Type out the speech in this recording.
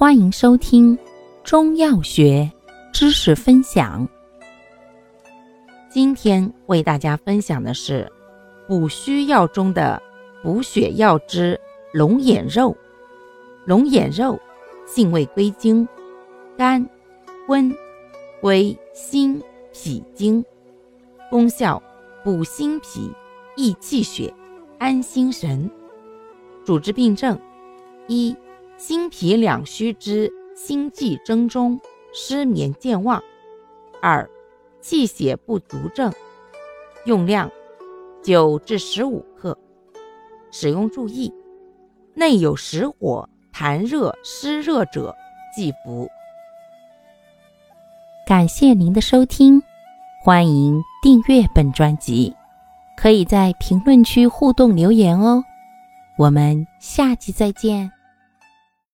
欢迎收听中药学知识分享。今天为大家分享的是补虚药中的补血药之龙眼肉。龙眼肉性味归经：甘、温，归心脾经。功效：补心脾、益气血、安心神。主治病症：一。心脾两虚之心悸怔中、失眠健忘；二、气血不足症。用量九至十五克。使用注意：内有实火、痰热、湿热者忌服。感谢您的收听，欢迎订阅本专辑，可以在评论区互动留言哦。我们下期再见。